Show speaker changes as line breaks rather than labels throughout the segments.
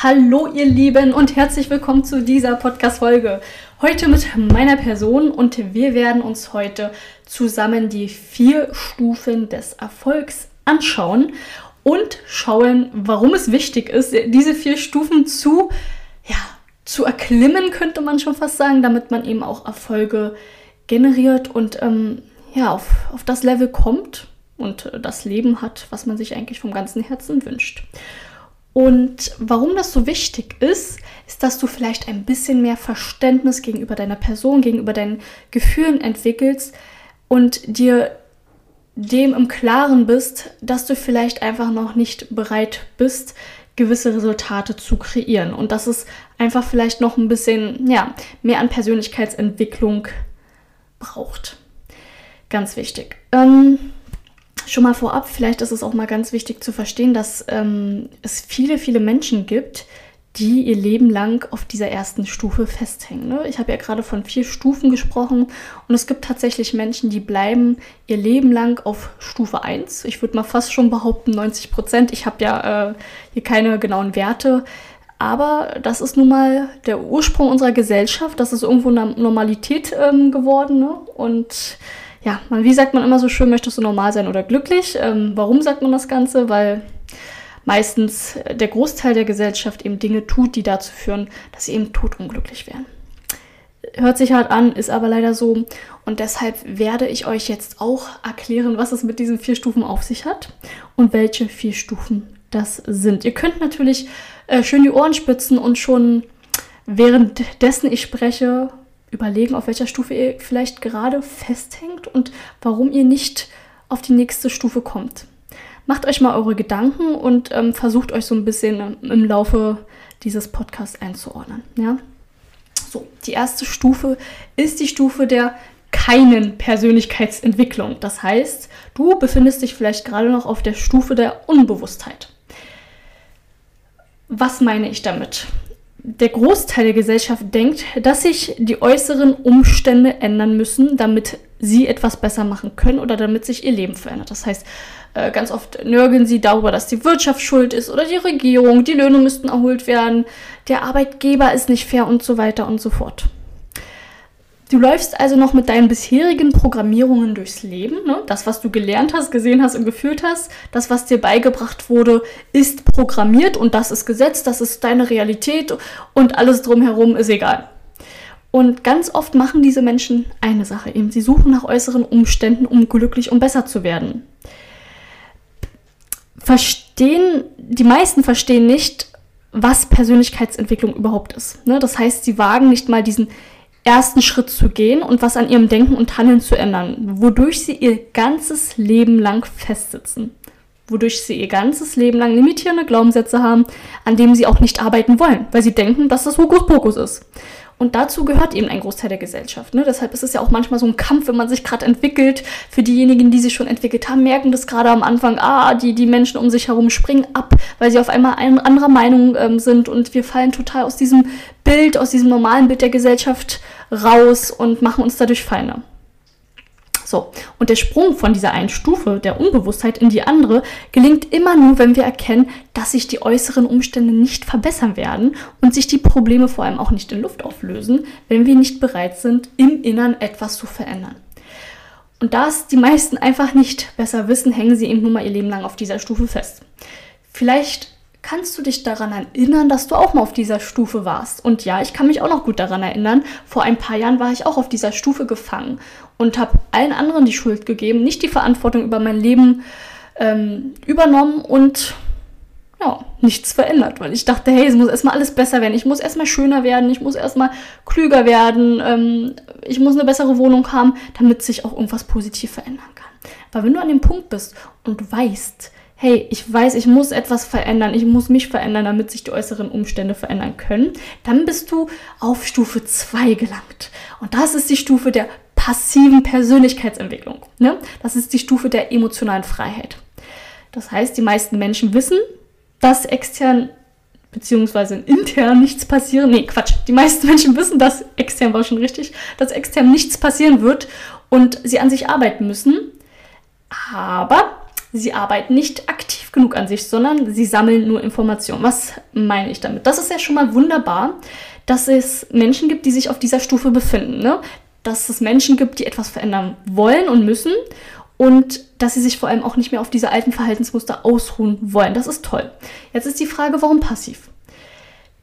Hallo ihr Lieben und herzlich willkommen zu dieser Podcast-Folge. Heute mit meiner Person und wir werden uns heute zusammen die vier Stufen des Erfolgs anschauen und schauen, warum es wichtig ist, diese vier Stufen zu, ja, zu erklimmen, könnte man schon fast sagen, damit man eben auch Erfolge generiert und ähm, ja, auf, auf das Level kommt und das Leben hat, was man sich eigentlich vom ganzen Herzen wünscht. Und warum das so wichtig ist, ist, dass du vielleicht ein bisschen mehr Verständnis gegenüber deiner Person, gegenüber deinen Gefühlen entwickelst und dir dem im Klaren bist, dass du vielleicht einfach noch nicht bereit bist, gewisse Resultate zu kreieren und dass es einfach vielleicht noch ein bisschen ja, mehr an Persönlichkeitsentwicklung braucht. Ganz wichtig. Ähm, Schon mal vorab, vielleicht ist es auch mal ganz wichtig zu verstehen, dass ähm, es viele, viele Menschen gibt, die ihr Leben lang auf dieser ersten Stufe festhängen. Ne? Ich habe ja gerade von vier Stufen gesprochen und es gibt tatsächlich Menschen, die bleiben ihr Leben lang auf Stufe 1. Ich würde mal fast schon behaupten 90 Prozent. Ich habe ja äh, hier keine genauen Werte. Aber das ist nun mal der Ursprung unserer Gesellschaft. Das ist irgendwo eine Normalität ähm, geworden. Ne? Und ja, wie sagt man immer so schön, möchtest du normal sein oder glücklich? Ähm, warum sagt man das Ganze? Weil meistens der Großteil der Gesellschaft eben Dinge tut, die dazu führen, dass sie eben totunglücklich werden. Hört sich hart an, ist aber leider so. Und deshalb werde ich euch jetzt auch erklären, was es mit diesen vier Stufen auf sich hat und welche vier Stufen das sind. Ihr könnt natürlich äh, schön die Ohren spitzen und schon währenddessen ich spreche überlegen, auf welcher Stufe ihr vielleicht gerade festhängt und warum ihr nicht auf die nächste Stufe kommt. Macht euch mal eure Gedanken und ähm, versucht euch so ein bisschen im Laufe dieses Podcasts einzuordnen. Ja? So, die erste Stufe ist die Stufe der keinen Persönlichkeitsentwicklung. Das heißt, du befindest dich vielleicht gerade noch auf der Stufe der Unbewusstheit. Was meine ich damit? Der Großteil der Gesellschaft denkt, dass sich die äußeren Umstände ändern müssen, damit sie etwas besser machen können oder damit sich ihr Leben verändert. Das heißt, äh, ganz oft nörgeln sie darüber, dass die Wirtschaft schuld ist oder die Regierung, die Löhne müssten erholt werden, der Arbeitgeber ist nicht fair und so weiter und so fort. Du läufst also noch mit deinen bisherigen Programmierungen durchs Leben. Ne? Das, was du gelernt hast, gesehen hast und gefühlt hast, das, was dir beigebracht wurde, ist programmiert und das ist Gesetz, das ist deine Realität und alles drumherum ist egal. Und ganz oft machen diese Menschen eine Sache eben. Sie suchen nach äußeren Umständen, um glücklich und besser zu werden. Verstehen, die meisten verstehen nicht, was Persönlichkeitsentwicklung überhaupt ist. Ne? Das heißt, sie wagen nicht mal diesen ersten Schritt zu gehen und was an ihrem Denken und Handeln zu ändern, wodurch sie ihr ganzes Leben lang festsitzen. Wodurch sie ihr ganzes Leben lang limitierende Glaubenssätze haben, an denen sie auch nicht arbeiten wollen, weil sie denken, dass das Hokuspokus ist. Und dazu gehört eben ein Großteil der Gesellschaft. Ne? Deshalb ist es ja auch manchmal so ein Kampf, wenn man sich gerade entwickelt. Für diejenigen, die sich schon entwickelt haben, merken das gerade am Anfang, ah, die, die Menschen um sich herum springen ab, weil sie auf einmal ein, anderer Meinung ähm, sind und wir fallen total aus diesem Bild, aus diesem normalen Bild der Gesellschaft raus und machen uns dadurch feiner. So, und der Sprung von dieser einen Stufe der Unbewusstheit in die andere gelingt immer nur, wenn wir erkennen, dass sich die äußeren Umstände nicht verbessern werden und sich die Probleme vor allem auch nicht in Luft auflösen, wenn wir nicht bereit sind, im Innern etwas zu verändern. Und da es die meisten einfach nicht besser wissen, hängen sie eben nun mal ihr Leben lang auf dieser Stufe fest. Vielleicht Kannst du dich daran erinnern, dass du auch mal auf dieser Stufe warst? Und ja, ich kann mich auch noch gut daran erinnern. Vor ein paar Jahren war ich auch auf dieser Stufe gefangen und habe allen anderen die Schuld gegeben, nicht die Verantwortung über mein Leben ähm, übernommen und ja, nichts verändert, weil ich dachte, hey, es muss erstmal alles besser werden, ich muss erstmal schöner werden, ich muss erstmal klüger werden, ähm, ich muss eine bessere Wohnung haben, damit sich auch irgendwas positiv verändern kann. Aber wenn du an dem Punkt bist und weißt, hey, ich weiß, ich muss etwas verändern, ich muss mich verändern, damit sich die äußeren Umstände verändern können, dann bist du auf Stufe 2 gelangt. Und das ist die Stufe der passiven Persönlichkeitsentwicklung. Ne? Das ist die Stufe der emotionalen Freiheit. Das heißt, die meisten Menschen wissen, dass extern beziehungsweise intern nichts passieren. Nee, Quatsch. Die meisten Menschen wissen, dass extern war schon richtig, dass extern nichts passieren wird und sie an sich arbeiten müssen. Aber sie arbeiten nicht aktiv genug an sich, sondern sie sammeln nur Informationen. Was meine ich damit? Das ist ja schon mal wunderbar, dass es Menschen gibt, die sich auf dieser Stufe befinden. Ne? Dass es Menschen gibt, die etwas verändern wollen und müssen und dass sie sich vor allem auch nicht mehr auf diese alten Verhaltensmuster ausruhen wollen. Das ist toll. Jetzt ist die Frage, warum passiv?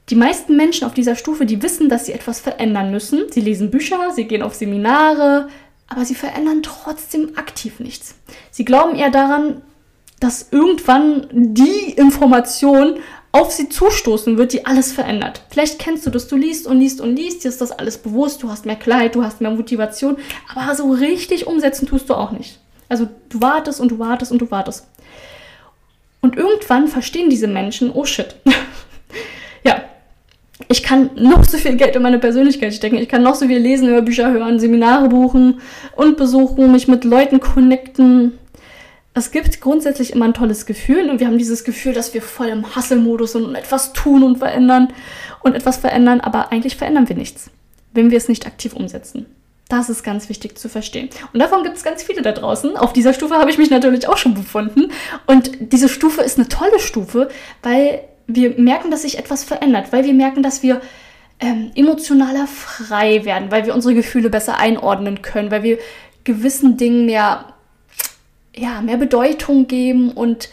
Die meisten Menschen auf dieser Stufe, die wissen, dass sie etwas verändern müssen. Sie lesen Bücher, sie gehen auf Seminare, aber sie verändern trotzdem aktiv nichts. Sie glauben eher daran, dass irgendwann die Information auf sie zustoßen wird, die alles verändert. Vielleicht kennst du das, du liest und liest und liest, dir ist das alles bewusst, du hast mehr Klarheit, du hast mehr Motivation, aber so richtig umsetzen tust du auch nicht. Also du wartest und du wartest und du wartest. Und irgendwann verstehen diese Menschen, oh shit. ich kann noch so viel Geld in meine Persönlichkeit stecken. Ich kann noch so viel lesen, Hörbücher hören, Seminare buchen und besuchen, mich mit Leuten connecten. Es gibt grundsätzlich immer ein tolles Gefühl und wir haben dieses Gefühl, dass wir voll im Hustle-Modus sind und etwas tun und verändern und etwas verändern, aber eigentlich verändern wir nichts, wenn wir es nicht aktiv umsetzen. Das ist ganz wichtig zu verstehen. Und davon gibt es ganz viele da draußen. Auf dieser Stufe habe ich mich natürlich auch schon befunden. Und diese Stufe ist eine tolle Stufe, weil wir merken, dass sich etwas verändert, weil wir merken, dass wir ähm, emotionaler frei werden, weil wir unsere Gefühle besser einordnen können, weil wir gewissen Dingen mehr, ja, mehr Bedeutung geben und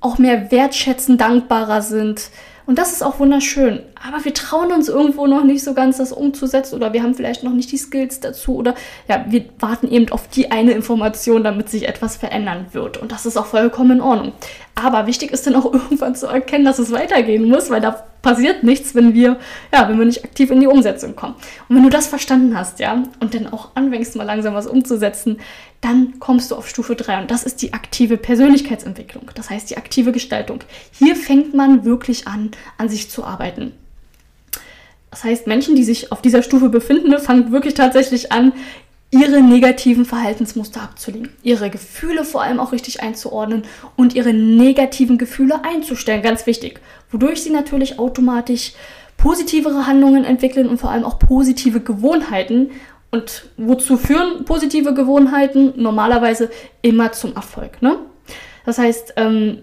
auch mehr wertschätzen, dankbarer sind. Und das ist auch wunderschön. Aber wir trauen uns irgendwo noch nicht so ganz, das umzusetzen oder wir haben vielleicht noch nicht die Skills dazu oder ja, wir warten eben auf die eine Information, damit sich etwas verändern wird. Und das ist auch vollkommen in Ordnung. Aber wichtig ist dann auch irgendwann zu erkennen, dass es weitergehen muss, weil da passiert nichts, wenn wir, ja, wenn wir nicht aktiv in die Umsetzung kommen. Und wenn du das verstanden hast, ja, und dann auch anfängst, mal langsam was umzusetzen, dann kommst du auf Stufe 3 und das ist die aktive Persönlichkeitsentwicklung. Das heißt die aktive Gestaltung. Hier fängt man wirklich an, an sich zu arbeiten. Das heißt, Menschen, die sich auf dieser Stufe befinden, fangen wirklich tatsächlich an, ihre negativen Verhaltensmuster abzulegen, ihre Gefühle vor allem auch richtig einzuordnen und ihre negativen Gefühle einzustellen, ganz wichtig, wodurch sie natürlich automatisch positivere Handlungen entwickeln und vor allem auch positive Gewohnheiten. Und wozu führen positive Gewohnheiten? Normalerweise immer zum Erfolg. Ne? Das heißt, ähm,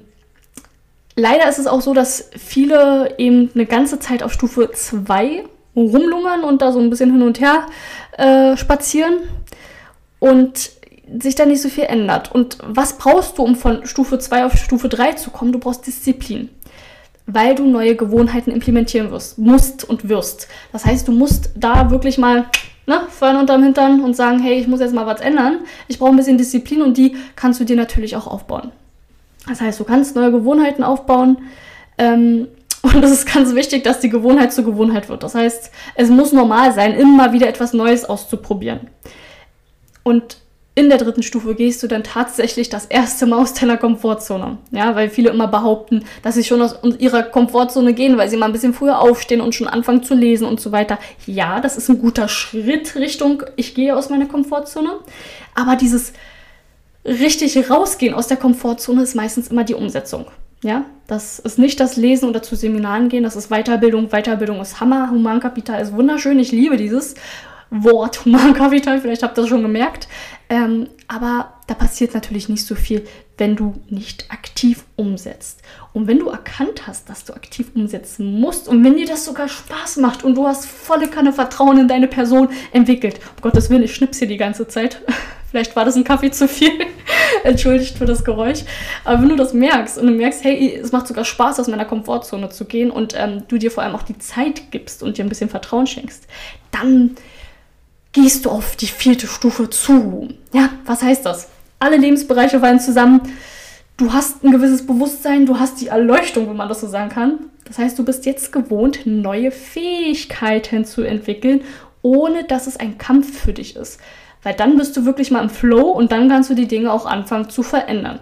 leider ist es auch so, dass viele eben eine ganze Zeit auf Stufe 2 rumlungern und da so ein bisschen hin und her äh, spazieren und sich da nicht so viel ändert. Und was brauchst du, um von Stufe 2 auf Stufe 3 zu kommen? Du brauchst Disziplin. Weil du neue Gewohnheiten implementieren wirst, musst und wirst. Das heißt, du musst da wirklich mal ne, Feuern unterm Hintern und sagen, hey, ich muss jetzt mal was ändern. Ich brauche ein bisschen Disziplin und die kannst du dir natürlich auch aufbauen. Das heißt, du kannst neue Gewohnheiten aufbauen. Ähm, und es ist ganz wichtig, dass die Gewohnheit zur Gewohnheit wird. Das heißt, es muss normal sein, immer wieder etwas Neues auszuprobieren. Und in der dritten Stufe gehst du dann tatsächlich das erste Mal aus deiner Komfortzone. Ja, weil viele immer behaupten, dass sie schon aus ihrer Komfortzone gehen, weil sie mal ein bisschen früher aufstehen und schon anfangen zu lesen und so weiter. Ja, das ist ein guter Schritt Richtung, ich gehe aus meiner Komfortzone. Aber dieses richtig rausgehen aus der Komfortzone ist meistens immer die Umsetzung. Ja, das ist nicht das Lesen oder zu Seminaren gehen, das ist Weiterbildung. Weiterbildung ist Hammer, Humankapital ist wunderschön, ich liebe dieses. Wort Humankapital, vielleicht habt ihr das schon gemerkt. Ähm, aber da passiert natürlich nicht so viel, wenn du nicht aktiv umsetzt. Und wenn du erkannt hast, dass du aktiv umsetzen musst und wenn dir das sogar Spaß macht und du hast volle Kanne Vertrauen in deine Person entwickelt, um Gottes Willen, ich schnips hier die ganze Zeit. Vielleicht war das ein Kaffee zu viel. Entschuldigt für das Geräusch. Aber wenn du das merkst und du merkst, hey, es macht sogar Spaß, aus meiner Komfortzone zu gehen und ähm, du dir vor allem auch die Zeit gibst und dir ein bisschen Vertrauen schenkst, dann gehst du auf die vierte Stufe zu. Ja, was heißt das? Alle Lebensbereiche fallen zusammen. Du hast ein gewisses Bewusstsein, du hast die Erleuchtung, wenn man das so sagen kann. Das heißt, du bist jetzt gewohnt, neue Fähigkeiten zu entwickeln, ohne dass es ein Kampf für dich ist. Weil dann bist du wirklich mal im Flow und dann kannst du die Dinge auch anfangen zu verändern.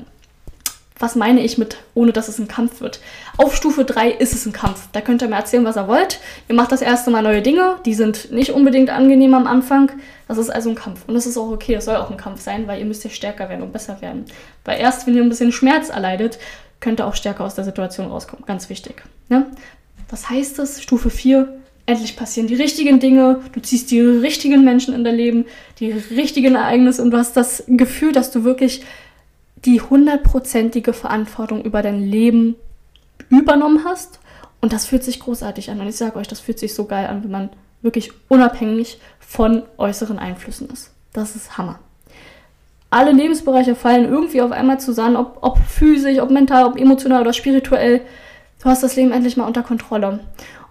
Was meine ich mit, ohne dass es ein Kampf wird? Auf Stufe 3 ist es ein Kampf. Da könnt ihr mir erzählen, was ihr wollt. Ihr macht das erste Mal neue Dinge, die sind nicht unbedingt angenehm am Anfang. Das ist also ein Kampf. Und das ist auch okay, das soll auch ein Kampf sein, weil ihr müsst ja stärker werden und besser werden. Weil erst, wenn ihr ein bisschen Schmerz erleidet, könnt ihr auch stärker aus der Situation rauskommen. Ganz wichtig. Ne? Was heißt das? Stufe 4, endlich passieren die richtigen Dinge, du ziehst die richtigen Menschen in dein Leben, die richtigen Ereignisse und du hast das Gefühl, dass du wirklich die hundertprozentige Verantwortung über dein Leben übernommen hast. Und das fühlt sich großartig an. Und ich sage euch, das fühlt sich so geil an, wenn man wirklich unabhängig von äußeren Einflüssen ist. Das ist Hammer. Alle Lebensbereiche fallen irgendwie auf einmal zusammen, ob, ob physisch, ob mental, ob emotional oder spirituell. Du hast das Leben endlich mal unter Kontrolle.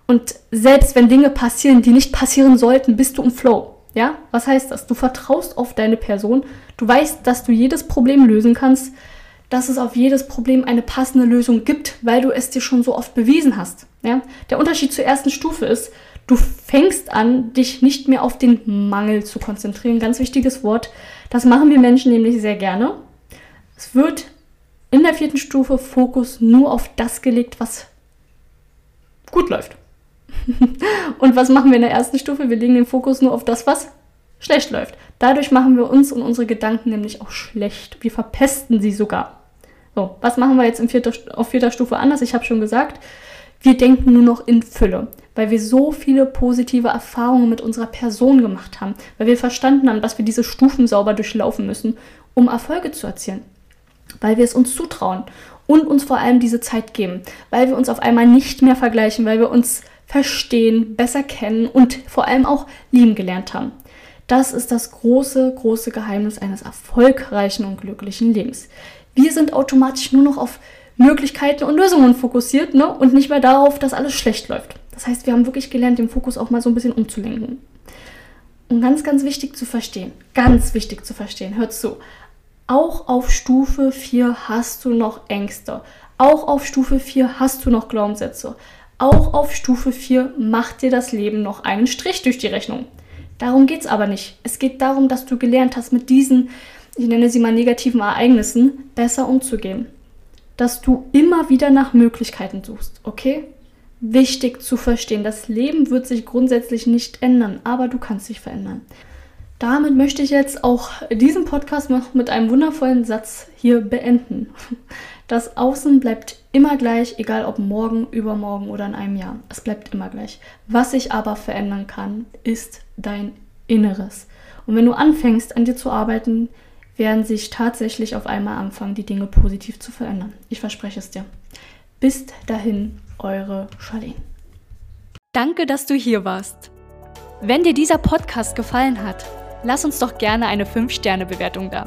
Und selbst wenn Dinge passieren, die nicht passieren sollten, bist du im Flow. Ja, was heißt das? Du vertraust auf deine Person, du weißt, dass du jedes Problem lösen kannst, dass es auf jedes Problem eine passende Lösung gibt, weil du es dir schon so oft bewiesen hast. Ja? Der Unterschied zur ersten Stufe ist, du fängst an, dich nicht mehr auf den Mangel zu konzentrieren. Ganz wichtiges Wort. Das machen wir Menschen nämlich sehr gerne. Es wird in der vierten Stufe Fokus nur auf das gelegt, was gut läuft. und was machen wir in der ersten Stufe? Wir legen den Fokus nur auf das, was schlecht läuft. Dadurch machen wir uns und unsere Gedanken nämlich auch schlecht. Wir verpesten sie sogar. So, was machen wir jetzt in vierter, auf vierter Stufe anders? Ich habe schon gesagt, wir denken nur noch in Fülle, weil wir so viele positive Erfahrungen mit unserer Person gemacht haben, weil wir verstanden haben, dass wir diese Stufen sauber durchlaufen müssen, um Erfolge zu erzielen, weil wir es uns zutrauen und uns vor allem diese Zeit geben, weil wir uns auf einmal nicht mehr vergleichen, weil wir uns verstehen, besser kennen und vor allem auch lieben gelernt haben. Das ist das große, große Geheimnis eines erfolgreichen und glücklichen Lebens. Wir sind automatisch nur noch auf Möglichkeiten und Lösungen fokussiert ne? und nicht mehr darauf, dass alles schlecht läuft. Das heißt, wir haben wirklich gelernt, den Fokus auch mal so ein bisschen umzulenken. Und ganz, ganz wichtig zu verstehen, ganz wichtig zu verstehen, hört zu, auch auf Stufe 4 hast du noch Ängste. Auch auf Stufe 4 hast du noch Glaubenssätze. Auch auf Stufe 4 macht dir das Leben noch einen Strich durch die Rechnung. Darum geht es aber nicht. Es geht darum, dass du gelernt hast, mit diesen, ich nenne sie mal negativen Ereignissen, besser umzugehen. Dass du immer wieder nach Möglichkeiten suchst, okay? Wichtig zu verstehen, das Leben wird sich grundsätzlich nicht ändern, aber du kannst dich verändern. Damit möchte ich jetzt auch diesen Podcast noch mit einem wundervollen Satz hier beenden. Das Außen bleibt immer gleich, egal ob morgen, übermorgen oder in einem Jahr. Es bleibt immer gleich. Was sich aber verändern kann, ist dein Inneres. Und wenn du anfängst, an dir zu arbeiten, werden sich tatsächlich auf einmal anfangen, die Dinge positiv zu verändern. Ich verspreche es dir. Bis dahin, eure Charlene.
Danke, dass du hier warst. Wenn dir dieser Podcast gefallen hat, lass uns doch gerne eine 5-Sterne-Bewertung da.